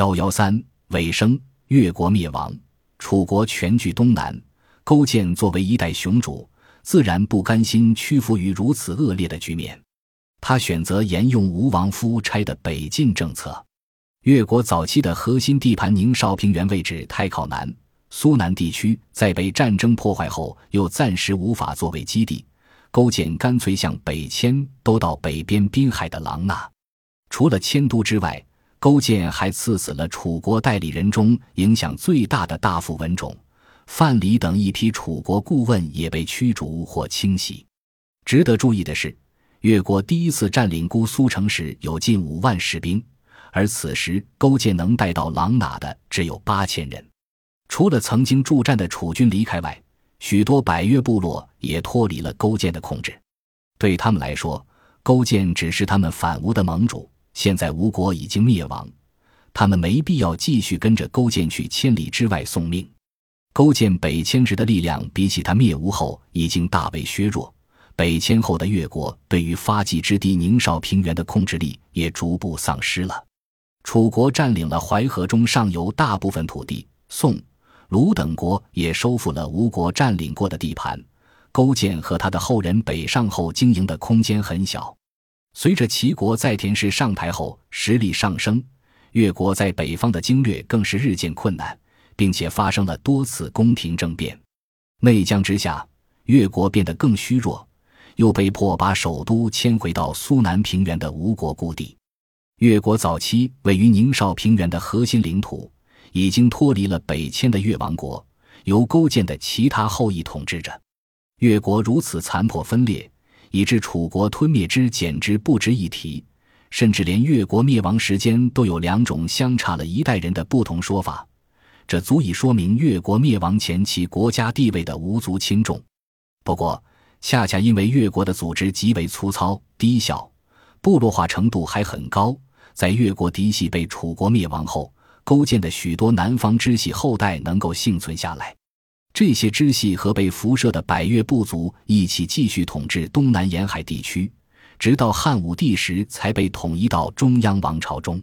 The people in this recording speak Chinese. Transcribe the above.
幺幺三尾声，越国灭亡，楚国全据东南。勾践作为一代雄主，自然不甘心屈服于如此恶劣的局面。他选择沿用吴王夫差的北进政策。越国早期的核心地盘宁绍平原位置太靠南，苏南地区在被战争破坏后又暂时无法作为基地。勾践干脆向北迁，都到北边滨海的琅琊。除了迁都之外，勾践还赐死了楚国代理人中影响最大的大夫文种。范蠡等一批楚国顾问也被驱逐或清洗。值得注意的是，越国第一次占领姑苏城时有近五万士兵，而此时勾践能带到琅琊的只有八千人。除了曾经助战的楚军离开外，许多百越部落也脱离了勾践的控制。对他们来说，勾践只是他们反吴的盟主。现在吴国已经灭亡，他们没必要继续跟着勾践去千里之外送命。勾践北迁时的力量，比起他灭吴后已经大为削弱。北迁后的越国对于发迹之地宁绍平原的控制力也逐步丧失了。楚国占领了淮河中上游大部分土地，宋、鲁等国也收复了吴国占领过的地盘。勾践和他的后人北上后，经营的空间很小。随着齐国在田氏上台后实力上升，越国在北方的经略更是日渐困难。并且发生了多次宫廷政变，内江之下，越国变得更虚弱，又被迫把首都迁回到苏南平原的吴国故地。越国早期位于宁绍平原的核心领土，已经脱离了北迁的越王国，由勾践的其他后裔统治着。越国如此残破分裂，以致楚国吞灭之简直不值一提，甚至连越国灭亡时间都有两种相差了一代人的不同说法。这足以说明越国灭亡前期国家地位的无足轻重。不过，恰恰因为越国的组织极为粗糙低效，部落化程度还很高，在越国嫡系被楚国灭亡后，勾践的许多南方支系后代能够幸存下来。这些支系和被辐射的百越部族一起继续统治东南沿海地区，直到汉武帝时才被统一到中央王朝中。